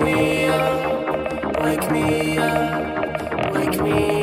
me up, wake me up, wake me up.